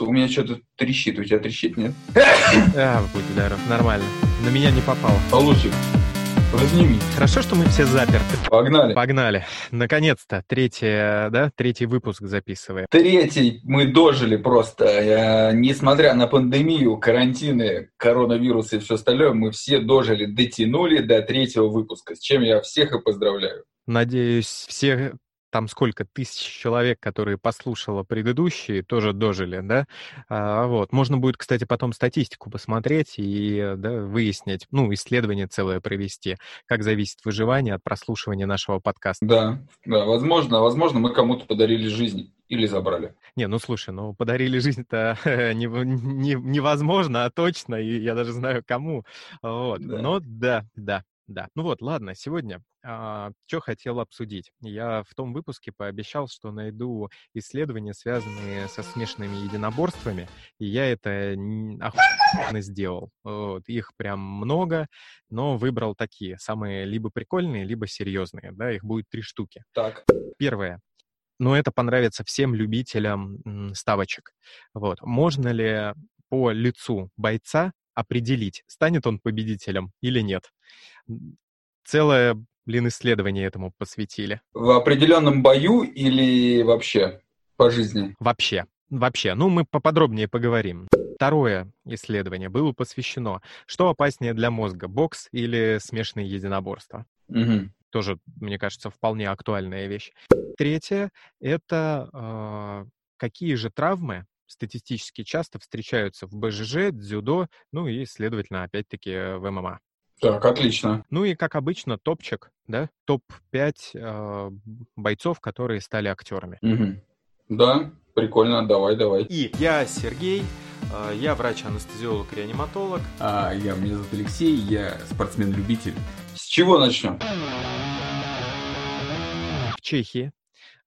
У меня что-то трещит. У тебя трещит, нет? А, будь здоров, нормально. На меня не попало. Получик. Разними. Хорошо, что мы все заперты. Погнали. Погнали. Наконец-то третий, да, третий выпуск записываем. Третий мы дожили просто. Несмотря на пандемию, карантины, коронавирус и все остальное, мы все дожили, дотянули до третьего выпуска, с чем я всех и поздравляю. Надеюсь, все там сколько тысяч человек, которые послушало предыдущие, тоже дожили, да, а, вот. Можно будет, кстати, потом статистику посмотреть и да, выяснить, ну, исследование целое провести, как зависит выживание от прослушивания нашего подкаста. Да, да, возможно, возможно, мы кому-то подарили жизнь или забрали. Не, ну слушай, ну подарили жизнь-то не, не, невозможно, а точно, и я даже знаю кому. Вот. Да. Но да, да, да. Ну вот, ладно, сегодня а, что хотел обсудить. Я в том выпуске пообещал, что найду исследования, связанные со смешанными единоборствами, и я это охуенно сделал. Вот. Их прям много, но выбрал такие, самые либо прикольные, либо серьезные. Да, их будет три штуки. Так. Первое. Но это понравится всем любителям ставочек. Вот. Можно ли по лицу бойца определить, станет он победителем или нет? Целое блин, исследование этому посвятили? В определенном бою или вообще по жизни? Вообще. Вообще. Ну, мы поподробнее поговорим. Второе исследование было посвящено, что опаснее для мозга, бокс или смешанные единоборства. Угу. Тоже, мне кажется, вполне актуальная вещь. Третье — это э, какие же травмы статистически часто встречаются в БЖЖ, дзюдо, ну и, следовательно, опять-таки в ММА. Так, отлично. Ну и, как обычно, топчик, да? Топ-5 э, бойцов, которые стали актерами. Угу. Да, прикольно, давай, давай. И я Сергей, э, я врач-анестезиолог-реаниматолог. А я, меня зовут Алексей, я спортсмен-любитель. С чего начнем? В Чехии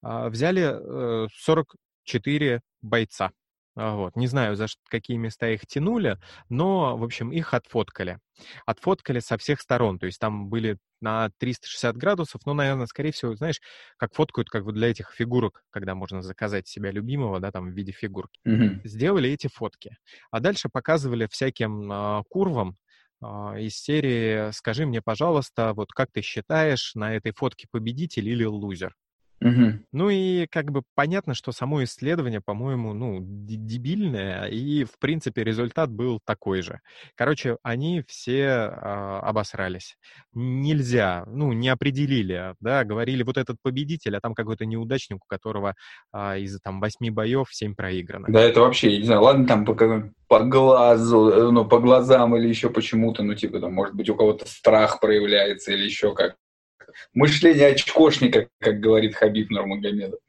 э, взяли э, 44 бойца. А, вот. Не знаю, за какие места их тянули, но, в общем, их отфоткали. Отфоткали со всех сторон, то есть там были на 360 градусов, ну, наверное, скорее всего, знаешь, как фоткают как бы для этих фигурок, когда можно заказать себя любимого, да, там в виде фигурки. Mm-hmm. Сделали эти фотки. А дальше показывали всяким э, курвам, а, из серии «Скажи мне, пожалуйста, вот как ты считаешь, на этой фотке победитель или лузер?» Угу. Ну и как бы понятно, что само исследование, по-моему, ну, дебильное, и, в принципе, результат был такой же. Короче, они все э, обосрались. Нельзя, ну, не определили, да, говорили, вот этот победитель, а там какой-то неудачник, у которого э, из, там, восьми боев семь проиграно. Да, это вообще, я не знаю, ладно, там по, по глазу, э, ну, по глазам или еще почему-то, ну, типа, там, может быть, у кого-то страх проявляется или еще как мышление очкошника, как говорит Хабиб Нурмагомедов.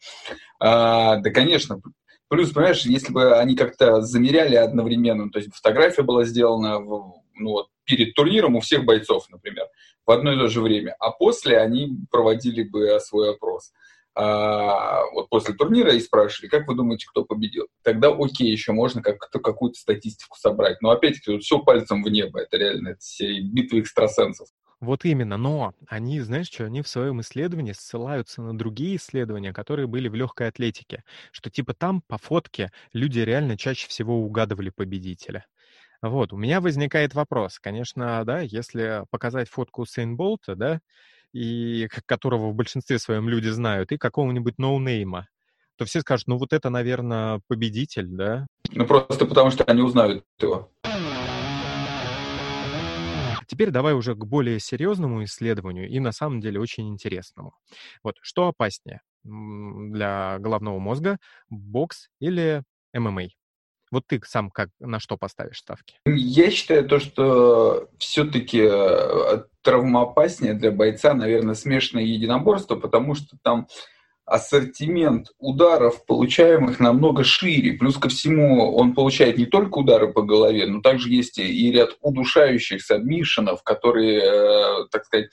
А, да, конечно. Плюс, понимаешь, если бы они как-то замеряли одновременно, то есть фотография была сделана в, ну, вот, перед турниром у всех бойцов, например, в одно и то же время, а после они проводили бы свой опрос. А, вот после турнира и спрашивали, как вы думаете, кто победил? Тогда окей, еще можно как-то какую-то статистику собрать. Но опять-таки, вот все пальцем в небо. Это реально это все битвы экстрасенсов. Вот именно, но они, знаешь что, они в своем исследовании ссылаются на другие исследования, которые были в легкой атлетике, что типа там по фотке люди реально чаще всего угадывали победителя. Вот, у меня возникает вопрос, конечно, да, если показать фотку Сейн Болта, да, и которого в большинстве своем люди знают, и какого-нибудь ноунейма, то все скажут, ну вот это, наверное, победитель, да? Ну просто потому, что они узнают его. Теперь давай уже к более серьезному исследованию и на самом деле очень интересному. Вот что опаснее для головного мозга, бокс или ММА? Вот ты сам как на что поставишь ставки? Я считаю то, что все-таки э, травмоопаснее для бойца, наверное, смешанное единоборство, потому что там ассортимент ударов, получаемых, намного шире. Плюс ко всему, он получает не только удары по голове, но также есть и ряд удушающих сабмишенов, которые, э, так сказать,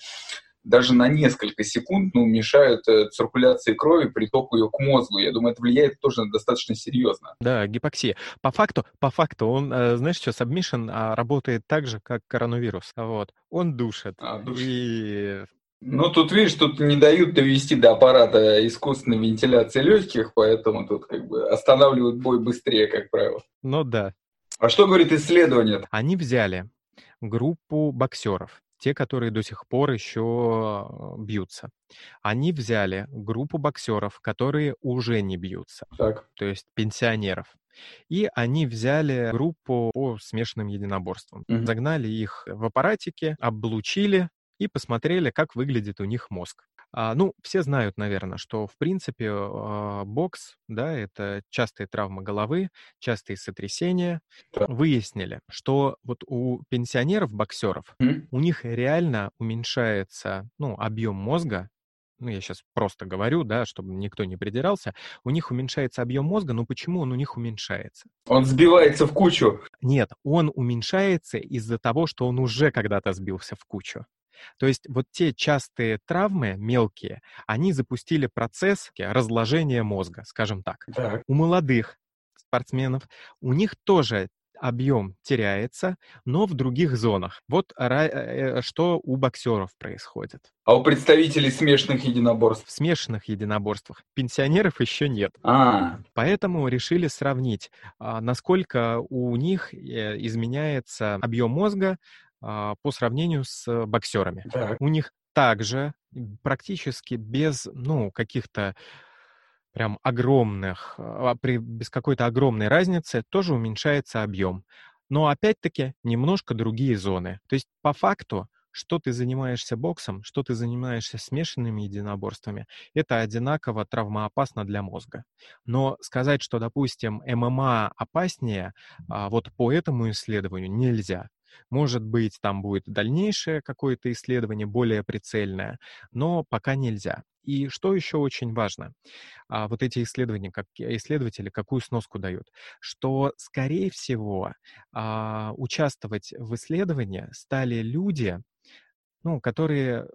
даже на несколько секунд ну, мешают э, циркуляции крови, притоку ее к мозгу. Я думаю, это влияет тоже достаточно серьезно. Да, гипоксия. По факту, по факту, он, э, знаешь что, сабмишен работает так же, как коронавирус. Вот. Он душит. А, душит. И Ну, тут, видишь, тут не дают довести до аппарата искусственной вентиляции легких, поэтому тут как бы останавливают бой быстрее, как правило. Ну да. А что говорит исследование? Они взяли группу боксеров, те, которые до сих пор еще э, бьются. Они взяли группу боксеров, которые уже не бьются, так. то есть пенсионеров. И они взяли группу по смешанным единоборствам. Угу. Загнали их в аппаратике, облучили и посмотрели, как выглядит у них мозг. А, ну, все знают, наверное, что, в принципе, а, бокс, да, это частые травмы головы, частые сотрясения. Да. Выяснили, что вот у пенсионеров-боксеров, mm. у них реально уменьшается, ну, объем мозга ну, я сейчас просто говорю, да, чтобы никто не придирался, у них уменьшается объем мозга, но почему он у них уменьшается? Он сбивается в кучу. Нет, он уменьшается из-за того, что он уже когда-то сбился в кучу. То есть вот те частые травмы мелкие, они запустили процесс разложения мозга, скажем так. так. У молодых спортсменов у них тоже объем теряется, но в других зонах. Вот э, что у боксеров происходит. А у представителей смешанных единоборств? В смешанных единоборствах пенсионеров еще нет. А. Поэтому решили сравнить, а, насколько у них э, изменяется объем мозга по сравнению с боксерами. Так. У них также практически без, ну, каких-то прям огромных, а, при, без какой-то огромной разницы тоже уменьшается объем. Но опять-таки немножко другие зоны. То есть по факту, что ты занимаешься боксом, что ты занимаешься смешанными единоборствами, это одинаково травмоопасно для мозга. Но сказать, что, допустим, ММА опаснее, а, вот по этому исследованию нельзя. Может быть, там будет дальнейшее какое-то исследование, более прицельное, но пока нельзя. И что еще очень важно, а, вот эти исследования, как исследователи какую сноску дают, что, скорее всего, а, участвовать в исследовании стали люди, ну, которые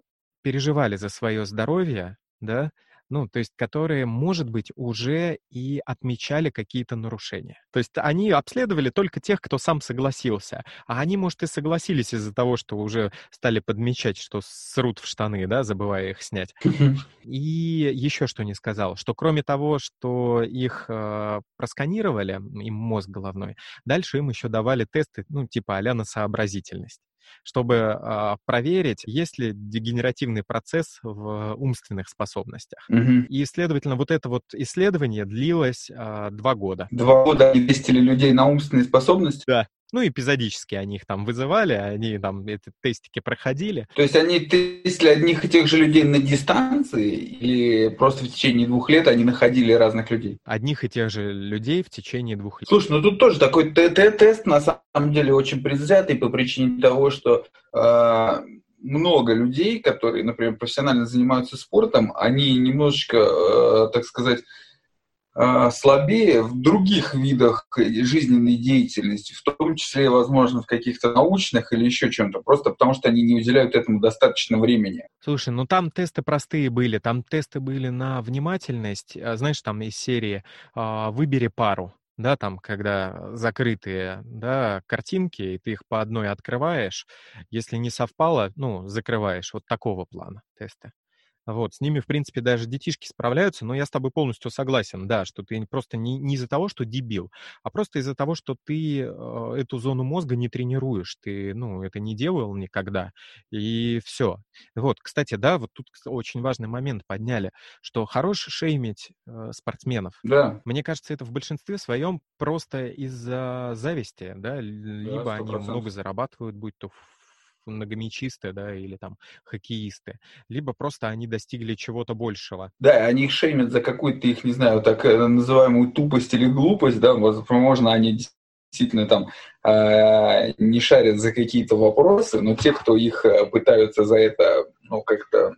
переживали за свое здоровье, да, ну, то есть которые, может быть, уже и отмечали какие-то нарушения. То есть они обследовали только тех, кто сам согласился, а они, может, и согласились из-за того, что уже стали подмечать, что срут в штаны, да, забывая их снять. И еще что не сказал, что кроме того, что их э, просканировали, им мозг головной, дальше им еще давали тесты, ну, типа а на сообразительность чтобы э, проверить, есть ли дегенеративный процесс в умственных способностях. Угу. И, следовательно, вот это вот исследование длилось э, два года. Два года они тестили людей на умственные способности? Да. Ну, эпизодически они их там вызывали, они там эти тестики проходили. То есть они тестили одних и тех же людей на дистанции или просто в течение двух лет они находили разных людей? Одних и тех же людей в течение двух лет. Слушай, ну тут тоже такой ТТ-тест на самом деле очень предвзятый по причине того, что э, много людей, которые, например, профессионально занимаются спортом, они немножечко, э, так сказать, слабее в других видах жизненной деятельности, в том числе, возможно, в каких-то научных или еще чем-то, просто потому что они не уделяют этому достаточно времени. Слушай, ну там тесты простые были, там тесты были на внимательность, а, знаешь, там из серии а, «Выбери пару», да, там, когда закрытые, да, картинки, и ты их по одной открываешь, если не совпало, ну, закрываешь, вот такого плана тесты. Вот, с ними, в принципе, даже детишки справляются, но я с тобой полностью согласен, да, что ты просто не, не из-за того, что дебил, а просто из-за того, что ты э, эту зону мозга не тренируешь, ты, ну, это не делал никогда, и все. Вот, кстати, да, вот тут очень важный момент подняли, что хорош шеймить э, спортсменов. Да. Мне кажется, это в большинстве своем просто из-за зависти, да, либо да, они много зарабатывают, будь то многомечисты, да, или там хоккеисты, либо просто они достигли чего-то большего. Да, они их шеймят за какую-то их, не знаю, так э, называемую тупость или глупость, да, возможно, они действительно там э, не шарят за какие-то вопросы, но те, кто их э, пытаются за это, ну, как-то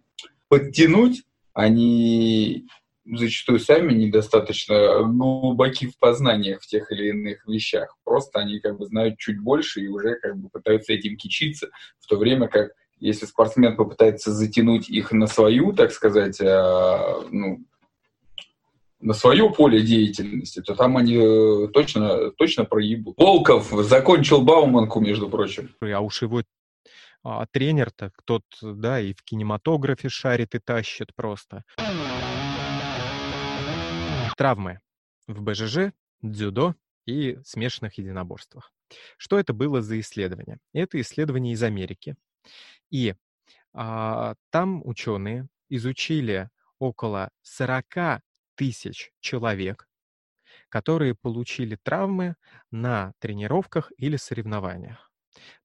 подтянуть, они зачастую сами недостаточно глубоки в познаниях в тех или иных вещах. Просто они как бы знают чуть больше и уже как бы пытаются этим кичиться, в то время как если спортсмен попытается затянуть их на свою, так сказать, э, ну, на свое поле деятельности, то там они э, точно, точно проебут. Волков закончил Бауманку, между прочим. А уж его а тренер-то тот, да, и в кинематографе шарит и тащит просто. Травмы в БЖЖ, дзюдо и смешанных единоборствах. Что это было за исследование? Это исследование из Америки. И а, там ученые изучили около 40 тысяч человек, которые получили травмы на тренировках или соревнованиях.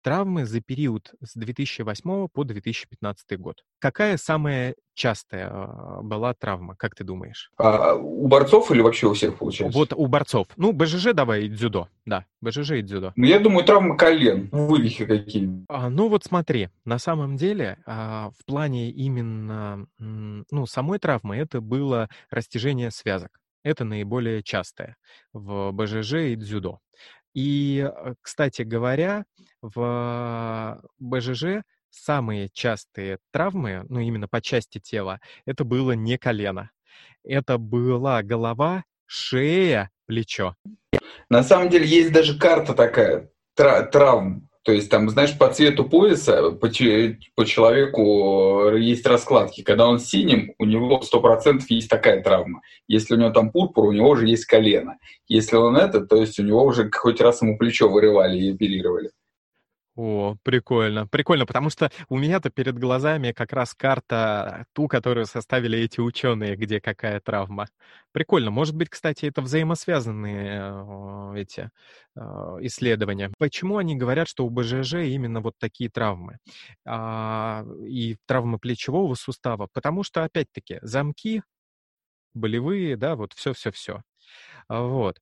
Травмы за период с 2008 по 2015 год. Какая самая частая а, была травма, как ты думаешь? А у борцов или вообще у всех получается? Вот у борцов. Ну, БЖЖ давай и дзюдо. Да, БЖЖ и дзюдо. Ну, я думаю, травмы колен, вывихи какие. А, ну, вот смотри, на самом деле, а, в плане именно, ну, самой травмы это было растяжение связок. Это наиболее частое в БЖЖ и дзюдо. И, э, кстати говоря, в БЖЖ самые частые травмы, ну, именно по части тела, это было не колено. Это была голова, шея, плечо. На самом деле есть даже карта такая, травм. То есть там, знаешь, по цвету пояса по, по человеку есть раскладки. Когда он синим, у него 100% есть такая травма. Если у него там пурпур, у него уже есть колено. Если он это, то есть у него уже хоть раз ему плечо вырывали и оперировали. О, прикольно. Прикольно, потому что у меня-то перед глазами как раз карта ту, которую составили эти ученые, где какая травма. Прикольно. Может быть, кстати, это взаимосвязанные э, эти э, исследования. Почему они говорят, что у БЖЖ именно вот такие травмы? А, и травмы плечевого сустава? Потому что, опять-таки, замки болевые, да, вот все-все-все. Вот.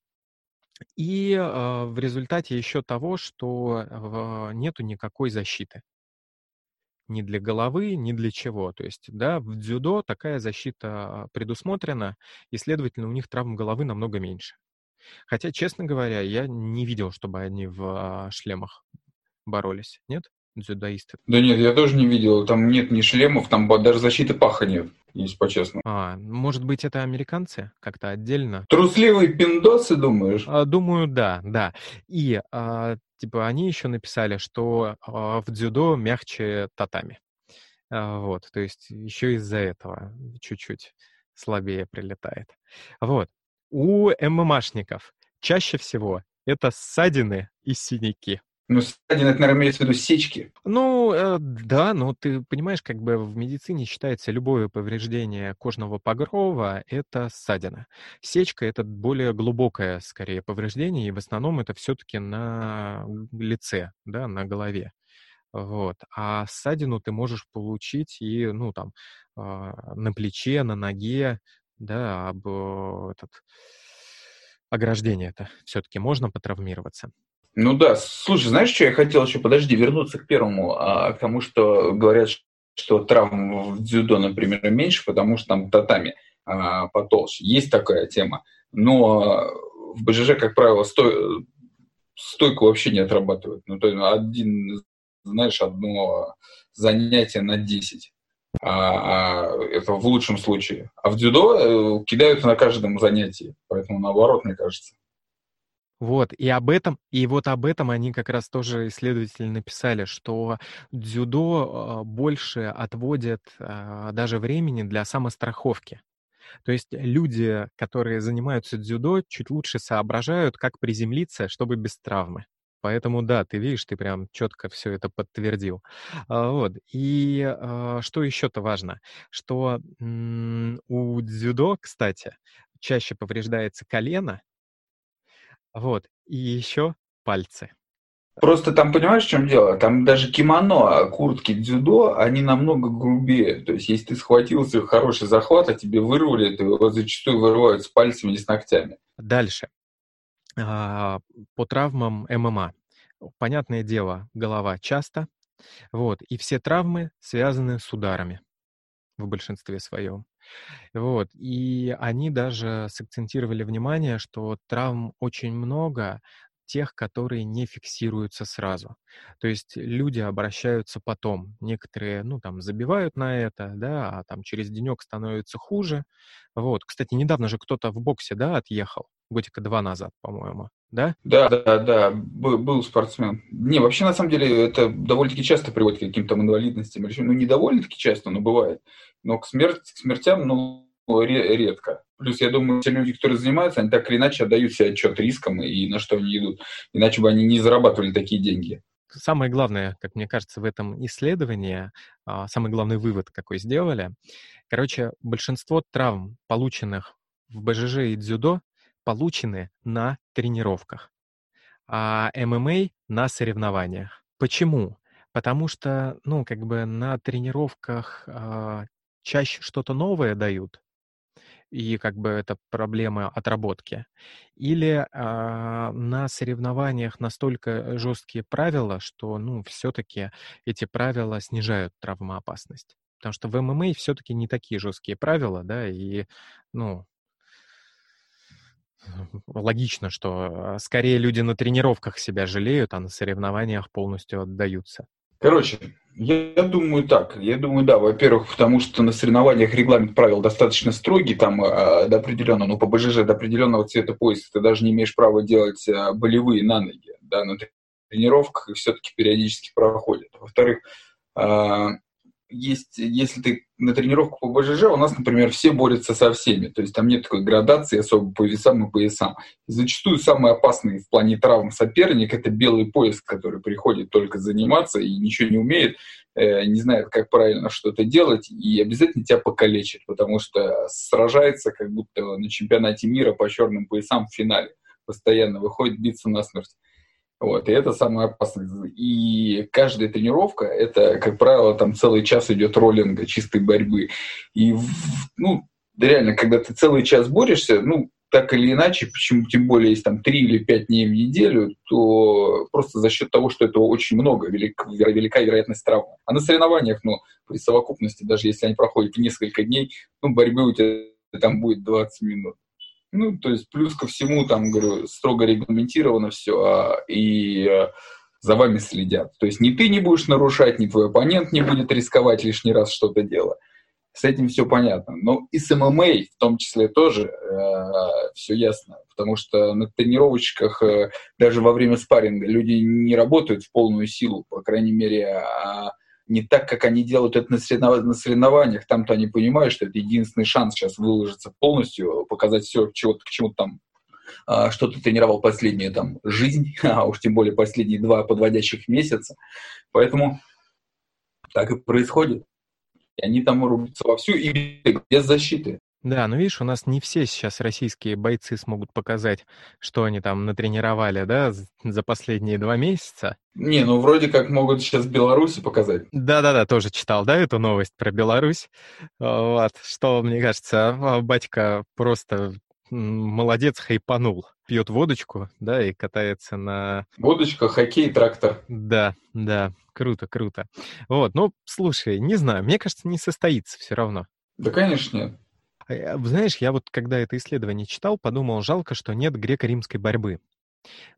И э, в результате еще того, что э, нету никакой защиты. Ни для головы, ни для чего. То есть, да, в дзюдо такая защита предусмотрена, и, следовательно, у них травм головы намного меньше. Хотя, честно говоря, я не видел, чтобы они в а, шлемах боролись. Нет? Дзюдоисты? Да нет, я тоже не видел. Там нет ни шлемов, там даже защиты паха нет, если по-честному. А, может быть, это американцы как-то отдельно? Трусливые пиндосы, думаешь? А, думаю, да, да. И, а, типа, они еще написали, что а, в дзюдо мягче татами. А, вот, то есть еще из-за этого чуть-чуть слабее прилетает. Вот. У ММАшников чаще всего это ссадины и синяки. Ну, ссадины, это, наверное, имеется в виду сечки. Ну, э, да, но ты понимаешь, как бы в медицине считается любое повреждение кожного покрова — это ссадина. Сечка — это более глубокое, скорее, повреждение, и в основном это все-таки на лице, да, на голове. Вот. А ссадину ты можешь получить и, ну, там, э, на плече, на ноге, да, об э, этот ограждение это все-таки можно потравмироваться. Ну да, слушай, знаешь, что я хотел еще, подожди, вернуться к первому, а, к тому, что говорят, что травм в дзюдо, например, меньше, потому что там татами а, потолще. Есть такая тема. Но в БЖЖ, как правило, сто... стойку вообще не отрабатывают. Ну, то есть один, знаешь, одно занятие на 10. А, а, это в лучшем случае. А в дзюдо э, кидают на каждом занятии. Поэтому наоборот, мне кажется. Вот, и об этом, и вот об этом они как раз тоже исследователи написали, что дзюдо а, больше отводят а, даже времени для самостраховки. То есть люди, которые занимаются дзюдо, чуть лучше соображают, как приземлиться, чтобы без травмы. Поэтому да, ты видишь, ты прям четко все это подтвердил. А, вот. И что еще-то важно, что у дзюдо, кстати, чаще повреждается колено, вот. И еще пальцы. Просто там, понимаешь, в чем дело? Там даже кимоно, а куртки дзюдо, они намного грубее. То есть, если ты схватился хороший захват, а тебе вырвали, то его зачастую вырывают с пальцами или с ногтями. Дальше. А, по травмам ММА. Понятное дело, голова часто. Вот. И все травмы связаны с ударами в большинстве своем. Вот. И они даже сакцентировали внимание, что травм очень много тех, которые не фиксируются сразу. То есть люди обращаются потом. Некоторые, ну, там, забивают на это, да, а там через денек становится хуже. Вот. Кстати, недавно же кто-то в боксе, да, отъехал. Годика два назад, по-моему, да? Да, да, да, был, был спортсмен. Не, вообще, на самом деле, это довольно-таки часто приводит к каким-то инвалидностям. Ну, не довольно-таки часто, но бывает. Но к, смерти, к смертям, ну, редко. Плюс, я думаю, те люди, которые занимаются, они так или иначе отдают себе отчет рискам и на что они идут. Иначе бы они не зарабатывали такие деньги. Самое главное, как мне кажется, в этом исследовании, а, самый главный вывод, какой сделали, короче, большинство травм, полученных в БЖЖ и дзюдо, получены на тренировках, а ММА на соревнованиях. Почему? Потому что, ну, как бы на тренировках э, чаще что-то новое дают, и как бы это проблема отработки. Или э, на соревнованиях настолько жесткие правила, что, ну, все-таки эти правила снижают травмоопасность. Потому что в ММА все-таки не такие жесткие правила, да, и, ну, логично, что скорее люди на тренировках себя жалеют, а на соревнованиях полностью отдаются. Короче, я думаю так. Я думаю, да. Во-первых, потому что на соревнованиях регламент правил достаточно строгий, там э, до определенного, ну, по БЖЖ до определенного цвета пояса ты даже не имеешь права делать э, болевые на ноги, да, на тренировках, и все-таки периодически проходят. Во-вторых, э, есть, если ты на тренировку по БЖЖ, у нас, например, все борются со всеми. То есть там нет такой градации особо по весам и поясам. И зачастую самый опасный в плане травм соперник – это белый пояс, который приходит только заниматься и ничего не умеет, э, не знает, как правильно что-то делать, и обязательно тебя покалечит, потому что сражается как будто на чемпионате мира по черным поясам в финале. Постоянно выходит биться насмерть. Вот, и это самое опасное. И каждая тренировка, это, как правило, там целый час идет роллинга, чистой борьбы. И, ну, реально, когда ты целый час борешься, ну, так или иначе, почему тем более есть там три или пять дней в неделю, то просто за счет того, что этого очень много, велик, велика вероятность травмы. А на соревнованиях, ну, при совокупности, даже если они проходят несколько дней, ну, борьбы у тебя там будет 20 минут. Ну, то есть плюс ко всему, там, говорю, строго регламентировано все, а, и а, за вами следят. То есть ни ты не будешь нарушать, ни твой оппонент не будет рисковать лишний раз что-то делать. С этим все понятно. Но и с ММА в том числе тоже э, все ясно. Потому что на тренировочках, э, даже во время спарринга, люди не работают в полную силу, по крайней мере, а не так, как они делают это на, соревнованиях. Там-то они понимают, что это единственный шанс сейчас выложиться полностью, показать все, чего к чему там а, что ты тренировал последнюю там жизнь, а уж тем более последние два подводящих месяца. Поэтому так и происходит. И они там рубятся вовсю и без защиты. Да, ну видишь, у нас не все сейчас российские бойцы смогут показать, что они там натренировали, да, за последние два месяца. Не, ну вроде как могут сейчас Беларуси показать. Да-да-да, тоже читал, да, эту новость про Беларусь. Вот, что, мне кажется, а, батька просто молодец, хайпанул. Пьет водочку, да, и катается на... Водочка, хоккей, трактор. Да, да, круто, круто. Вот, ну, слушай, не знаю, мне кажется, не состоится все равно. Да, конечно, нет. А, знаешь, я вот когда это исследование читал, подумал, жалко, что нет греко-римской борьбы.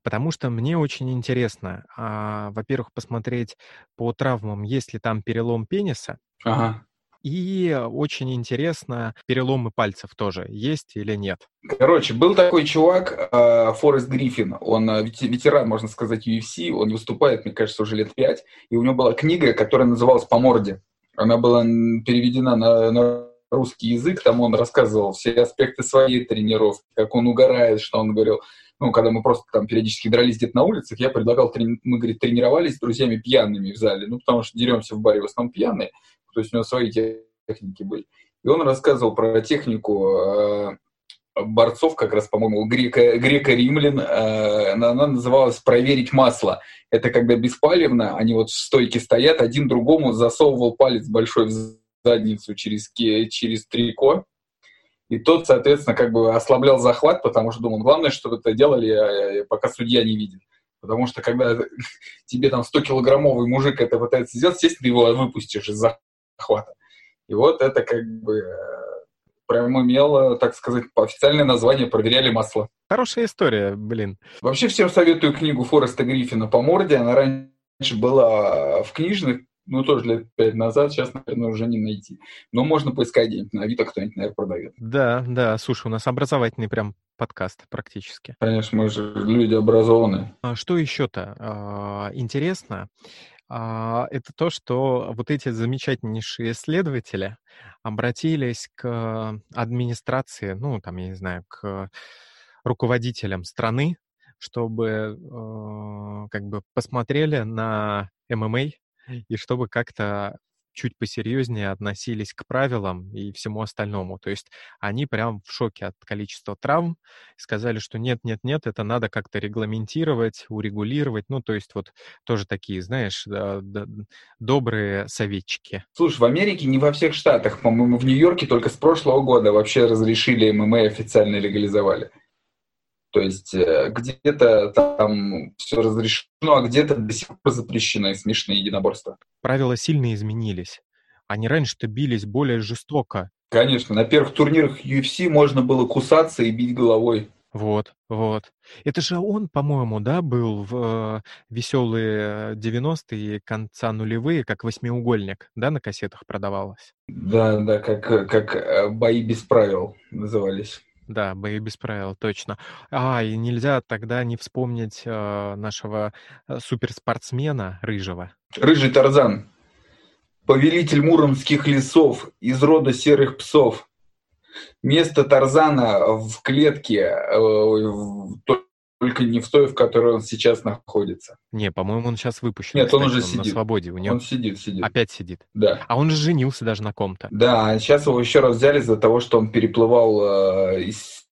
Потому что мне очень интересно, а, во-первых, посмотреть по травмам, есть ли там перелом пениса. Ага. И очень интересно, переломы пальцев тоже есть или нет. Короче, был такой чувак, э, Форест Гриффин, он э, ветеран, можно сказать, UFC, он выступает, мне кажется, уже лет пять, и у него была книга, которая называлась «По морде». Она была переведена на, на русский язык, там он рассказывал все аспекты своей тренировки, как он угорает, что он говорил, ну, когда мы просто там периодически дрались где-то на улицах, я предлагал, мы, говорит, тренировались с друзьями пьяными в зале, ну, потому что деремся в баре в основном пьяные, то есть у него свои техники были. И он рассказывал про технику э, борцов, как раз, по-моему, греко, греко-римлян, э, она называлась «проверить масло». Это когда беспалевно, они вот в стойке стоят, один другому засовывал палец большой в задницу через, через трико. И тот, соответственно, как бы ослаблял захват, потому что думал, главное, чтобы это делали, э, пока судья не видит. Потому что когда тебе там 100-килограммовый мужик это пытается сделать, естественно, ты его выпустишь из захвата. И вот это как бы э, прям имел, так сказать, официальное название «Проверяли масло». Хорошая история, блин. Вообще всем советую книгу Фореста Гриффина «По морде». Она раньше была в книжных, ну, тоже лет пять назад, сейчас, наверное, уже не найти. Но можно поискать где-нибудь на Авито, кто-нибудь, наверное, продает. Да, да, слушай, у нас образовательный прям подкаст практически. Конечно, мы же люди образованные. А что еще-то а, интересно? А, это то, что вот эти замечательнейшие исследователи обратились к администрации, ну, там, я не знаю, к руководителям страны, чтобы э, как бы посмотрели на ММА и чтобы как-то чуть посерьезнее относились к правилам и всему остальному. То есть они прям в шоке от количества травм, сказали, что нет, нет, нет, это надо как-то регламентировать, урегулировать. Ну, то есть вот тоже такие, знаешь, да, да, добрые советчики. Слушай, в Америке не во всех штатах, по-моему, в Нью-Йорке только с прошлого года вообще разрешили ММА официально легализовали. То есть э, где-то там все разрешено, а где-то до сих пор запрещено смешанные единоборства. Правила сильно изменились. Они раньше-то бились более жестоко. Конечно, на первых турнирах UFC можно было кусаться и бить головой. Вот, вот. Это же он, по-моему, да, был в э, веселые 90-е, конца нулевые, как восьмиугольник, да, на кассетах продавалось? Да, да, как, как э, бои без правил назывались. Да, бои без правил, точно. А, и нельзя тогда не вспомнить э, нашего суперспортсмена Рыжего. Рыжий Тарзан. Повелитель муромских лесов из рода серых псов. Место Тарзана в клетке, э, только не в той, в которой он сейчас находится. Не, по-моему, он сейчас выпущен. Нет, кстати, он уже он сидит. на свободе. У него Он сидит, сидит. опять сидит. Да. А он же женился даже на ком-то. Да, а сейчас его еще раз взяли из-за того, что он переплывал э, из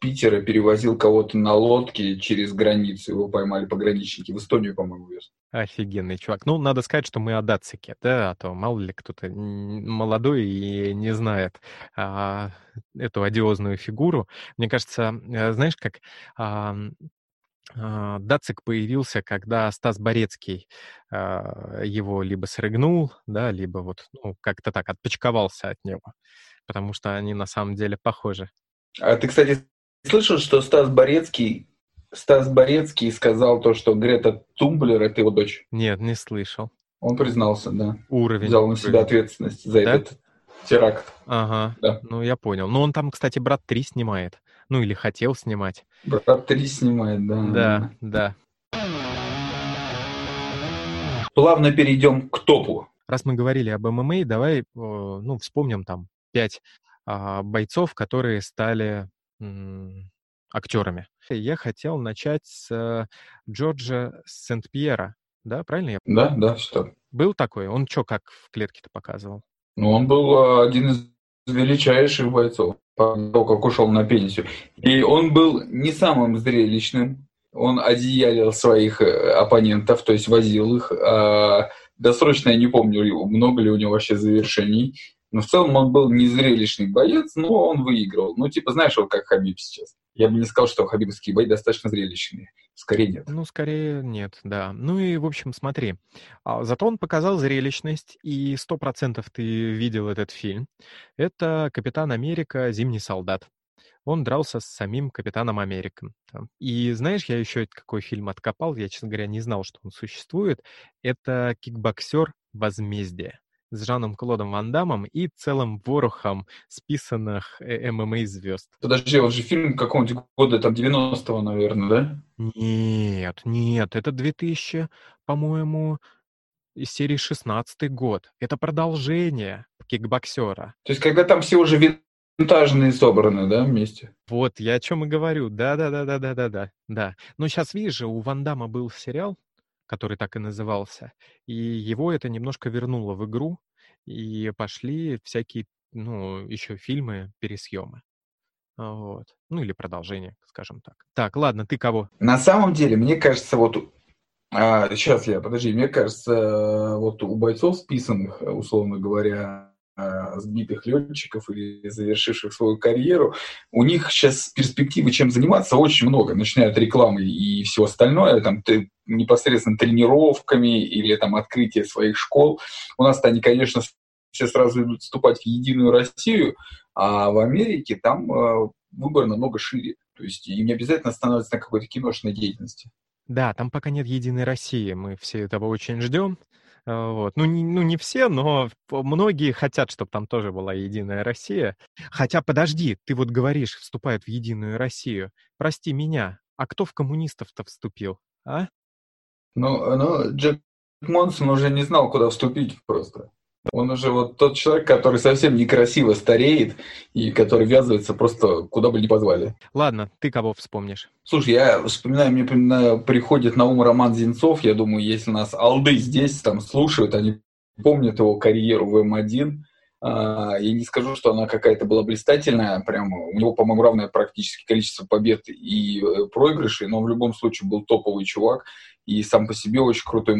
Питера, перевозил кого-то на лодке через границу. Его поймали пограничники. В Эстонию, по-моему, вез. Офигенный чувак. Ну, надо сказать, что мы о Дацике, да, а то мало ли кто-то молодой и не знает а, эту одиозную фигуру. Мне кажется, э, знаешь, как а, а, Дацик появился, когда Стас Борецкий а, его либо срыгнул, да, либо вот ну, как-то так отпочковался от него, потому что они на самом деле похожи. А ты, кстати, слышал, что Стас Борецкий, Стас Борецкий сказал то, что Грета Тумблер – это его дочь? Нет, не слышал. Он признался, да. Уровень. Взял на себя ответственность за Да? этот теракт. Ага, Да. ну я понял. Ну он там, кстати, «Брат 3» снимает. Ну или хотел снимать. Брат 3 снимает, да. Да, да. Плавно перейдем к топу. Раз мы говорили об ММА, давай, э, ну, вспомним там пять а, бойцов, которые стали актерами. Я хотел начать с э, Джорджа Сент-Пьера, да, правильно я? Да, да, что? Был такой? Он что, как в клетке-то показывал? Ну, он был э, один из величайших бойцов, того, как ушел на пенсию. И он был не самым зрелищным. Он одеялил своих э, оппонентов, то есть возил их. А досрочно я не помню, много ли у него вообще завершений. Но в целом он был не зрелищный боец, но он выигрывал. Ну, типа, знаешь, вот как Хабиб сейчас. Я бы не сказал, что хабибовские бои достаточно зрелищные. Скорее нет. Ну, скорее нет, да. Ну и, в общем, смотри. А, Зато он показал зрелищность, и сто процентов ты видел этот фильм. Это «Капитан Америка. Зимний солдат». Он дрался с самим Капитаном Америком. И знаешь, я еще какой фильм откопал, я, честно говоря, не знал, что он существует. Это «Кикбоксер. Возмездие» с Жаном Клодом Ван Дамом и целым ворохом списанных э, ММА-звезд. Подожди, он же фильм какого-нибудь года, там, 90-го, наверное, да? Нет, нет, это 2000, по-моему, из серии 16 год. Это продолжение кикбоксера. То есть, когда там все уже винтажные собраны, да, вместе? Вот, я о чем и говорю. Да-да-да-да-да-да-да. Да. Но сейчас, видишь же, у Ван Дамма был сериал, который так и назывался, и его это немножко вернуло в игру, и пошли всякие, ну, еще фильмы, пересъемы. А, Вот. Ну, или продолжение, скажем так. Так, ладно, ты кого? На самом деле, мне кажется, вот... а, сейчас я, подожди, мне кажется, вот у бойцов списанных, условно говоря, сбитых летчиков или завершивших свою карьеру, у них сейчас перспективы, чем заниматься, очень много. Начиная от рекламы и все остальное, там, ты, непосредственно тренировками или там открытие своих школ. У нас-то они, конечно, все сразу идут вступать в Единую Россию, А в Америке там э, выбор намного шире. То есть им не обязательно становиться на какой-то киношной деятельности. Да, там пока нет единой России. Мы все этого очень ждем. Э, вот. Ну, не, ну, не все, но многие хотят, чтобы там тоже была единая Россия. Хотя, подожди, ты вот говоришь, вступают в единую Россию. Прости меня, а кто в коммунистов-то вступил, а? Ну, ну, Джек Монсон уже не знал, куда вступить просто. Он уже вот тот человек, который совсем некрасиво стареет и который ввязывается просто куда бы ни позвали. Ладно, ты кого вспомнишь? Слушай, я вспоминаю, мне приходит на ум Роман Зинцов. Я думаю, если нас алды здесь там слушают, они помнят его карьеру в М1. А, я не скажу, что она какая-то была блистательная, прямо у него, по-моему, равное практически количество побед и э, проигрышей, но в любом случае был топовый чувак и сам по себе очень крутой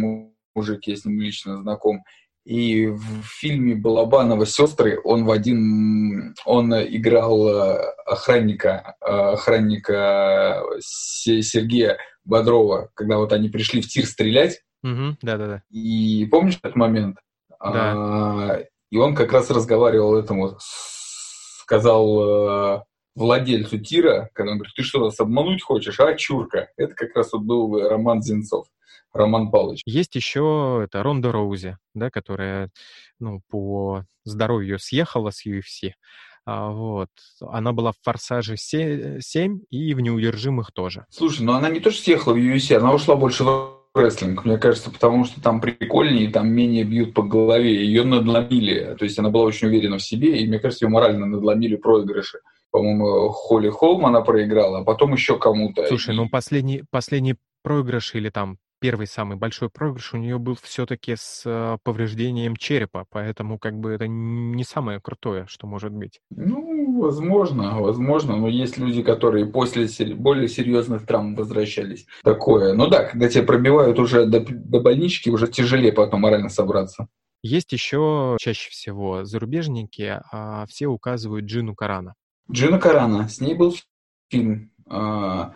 мужик, я с ним лично знаком. И в фильме Балабанова «Сестры» он в один... Он играл э, охранника, э, охранника Сергея Бодрова, когда вот они пришли в тир стрелять. Угу, да-да-да. И помнишь этот момент? Да. А, и он как раз разговаривал этому, сказал э, владельцу тира, когда он говорит, ты что, нас обмануть хочешь, а, чурка? Это как раз вот был Роман Зинцов. Роман Павлович. Есть еще это Ронда Роузи, да, которая ну, по здоровью съехала с UFC. А, вот. Она была в «Форсаже 7» и в «Неудержимых» тоже. Слушай, ну она не то что съехала в UFC, она ушла больше в рестлинг, мне кажется, потому что там прикольнее, там менее бьют по голове. Ее надломили, то есть она была очень уверена в себе, и мне кажется, ее морально надломили проигрыши. По-моему, Холли Холм она проиграла, а потом еще кому-то. Слушай, ну последний, последний проигрыш или там первый самый большой проигрыш у нее был все-таки с э, повреждением черепа, поэтому как бы это не самое крутое, что может быть. Ну, возможно, возможно, но есть люди, которые после более серьезных травм возвращались. Такое. Ну да, когда тебя пробивают уже до, до больнички, уже тяжелее потом морально собраться. Есть еще чаще всего зарубежники, а все указывают Джину Карана. Джина Карана, с ней был фильм. А,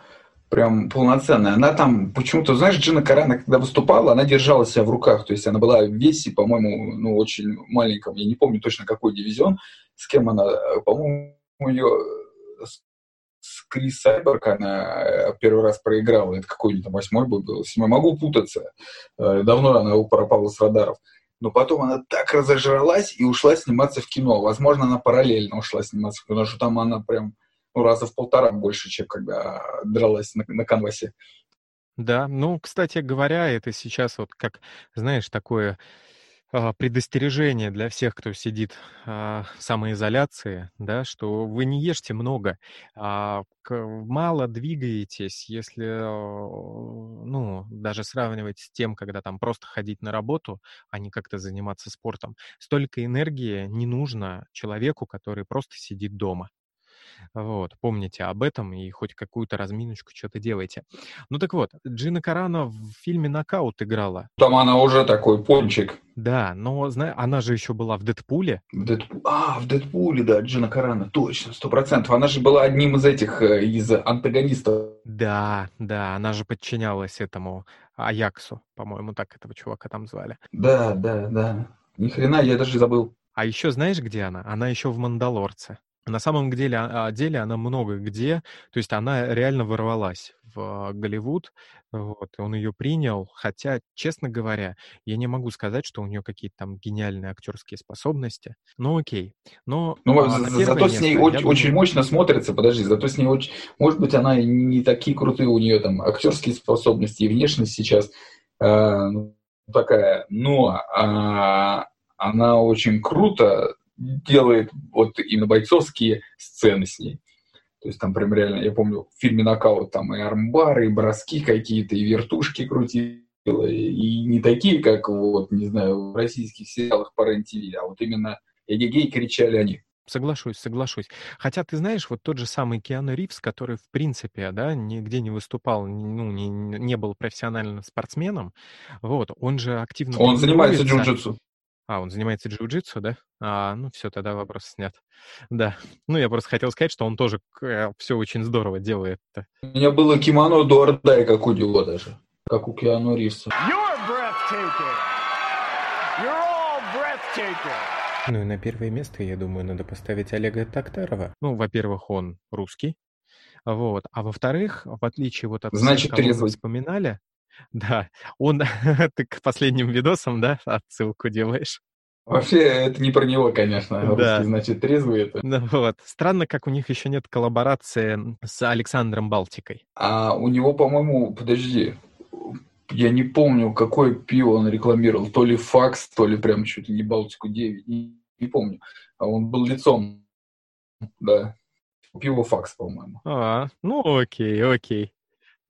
прям полноценная. Она там почему-то, знаешь, Джина Карана, когда выступала, она держала себя в руках. То есть она была в весе, по-моему, ну, очень маленьком. Я не помню точно, какой дивизион, с кем она, по-моему, ее с Крис Сайберг она э, первый раз проиграла. Это какой-нибудь там восьмой был, был, седьмой. Могу путаться. Э, давно она пропала с радаров. Но потом она так разожралась и ушла сниматься в кино. Возможно, она параллельно ушла сниматься в кино, что там она прям ну, раза в полтора больше, чем когда дралась на, на канвасе. Да, ну, кстати говоря, это сейчас вот как, знаешь, такое а, предостережение для всех, кто сидит а, в самоизоляции, да, что вы не ешьте много, а, мало двигаетесь, если, ну, даже сравнивать с тем, когда там просто ходить на работу, а не как-то заниматься спортом, столько энергии не нужно человеку, который просто сидит дома. Вот, помните об этом и хоть какую-то разминочку что-то делайте. Ну так вот, Джина Карана в фильме «Нокаут» играла. Там она уже такой пончик. Да, но, знаешь, она же еще была в «Дэдпуле». В Дэдпу... А, в «Дэдпуле», да, Джина Карана, точно, сто процентов. Она же была одним из этих, э, из антагонистов. Да, да, она же подчинялась этому Аяксу, по-моему, так этого чувака там звали. Да, да, да. Ни хрена, я даже забыл. А еще знаешь, где она? Она еще в «Мандалорце». На самом деле, а, деле она много где, то есть она реально ворвалась в Голливуд, вот, он ее принял, хотя, честно говоря, я не могу сказать, что у нее какие-то там гениальные актерские способности, но окей. Но, ну, а, за, зато с ней очень, думаю... очень мощно смотрится, подожди, зато с ней очень, может быть, она не такие крутые у нее там актерские способности и внешность сейчас э, такая, но э, она очень круто делает вот именно бойцовские сцены с ней. То есть там прям реально, я помню, в фильме «Нокаут» там и армбары, и броски какие-то, и вертушки крутила, и не такие, как вот, не знаю, в российских сериалах по рен а вот именно «Эгегей» кричали они. Соглашусь, соглашусь. Хотя, ты знаешь, вот тот же самый Киану Ривз, который, в принципе, да, нигде не выступал, ну, не, не был профессиональным спортсменом, вот, он же активно... Он занимается джиу-джитсу. А, он занимается джиу-джитсу, да? А, ну все, тогда вопрос снят. Да. Ну, я просто хотел сказать, что он тоже э, все очень здорово делает. -то. У меня было кимоно до Ордай, как у него даже. Как у Киану Ривза. Ну и на первое место, я думаю, надо поставить Олега Токтарова. Ну, во-первых, он русский. Вот. А во-вторых, в отличие вот от Значит, трезвый. вспоминали, да, он, ты к последним видосам, да, отсылку делаешь? Вообще, это не про него, конечно. Да. Русский, значит, трезвый это. Ну вот. Странно, как у них еще нет коллаборации с Александром Балтикой. А у него, по-моему, подожди, я не помню, какое пиво он рекламировал. То ли Факс, то ли прям чуть ли не Балтику 9. Не, не помню. А он был лицом. Да. Пиво Факс, по-моему. А, ну окей, окей.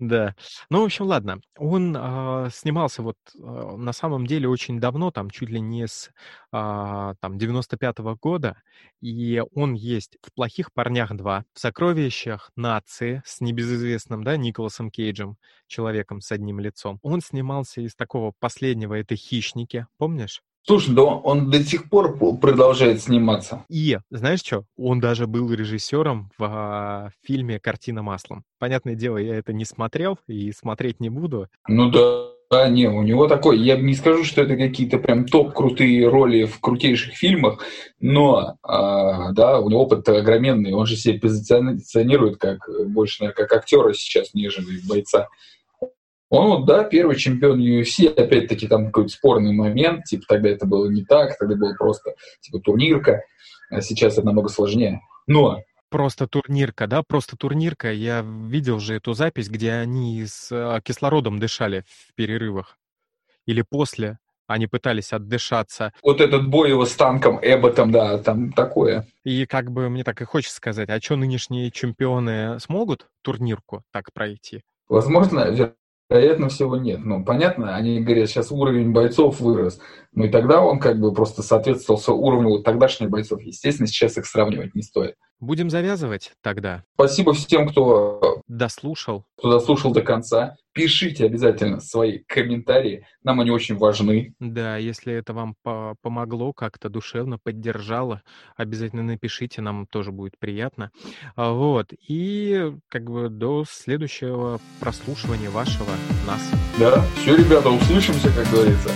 Да. Ну, в общем, ладно. Он а, снимался вот а, на самом деле очень давно, там чуть ли не с а, там 95-го года, и он есть в «Плохих парнях 2», в «Сокровищах нации» с небезызвестным, да, Николасом Кейджем, человеком с одним лицом. Он снимался из такого последнего, это «Хищники», помнишь? Слушай, да он, он до сих пор продолжает сниматься. И, знаешь что, он даже был режиссером в а, фильме «Картина маслом». Понятное дело, я это не смотрел и смотреть не буду. Ну да, да, не, у него такой, я не скажу, что это какие-то прям топ крутые роли в крутейших фильмах, но, а, да, у него опыт огроменный, он же себя позиционирует как больше, наверное, как актера сейчас, нежели бойца. Он, вот, да, первый чемпион UFC, опять-таки там какой-то спорный момент, типа тогда это было не так, тогда было просто типа турнирка, а сейчас это намного сложнее. Но Просто турнирка, да, просто турнирка. Я видел же эту запись, где они с а, кислородом дышали в перерывах. Или после они пытались отдышаться. вот этот бой его с танком, Эбботом, да, там такое. И как бы мне так и хочется сказать, а что нынешние чемпионы смогут турнирку так пройти? Возможно, вероятно всего нет. Ну, понятно, они говорят, сейчас уровень бойцов вырос. Ну и тогда он как бы просто соответствовал уровню тогдашних бойцов. Естественно, сейчас их сравнивать не стоит. Будем завязывать тогда. Спасибо всем, кто, Дослушал. кто дослушал до конца. Пишите обязательно свои комментарии. Нам они очень важны. Да, если это вам по- помогло, как-то душевно поддержало, обязательно напишите, нам тоже будет приятно. А, Вот. И как бы до следующего прослушивания вашего нас. Да, все, ребята, услышимся, как говорится.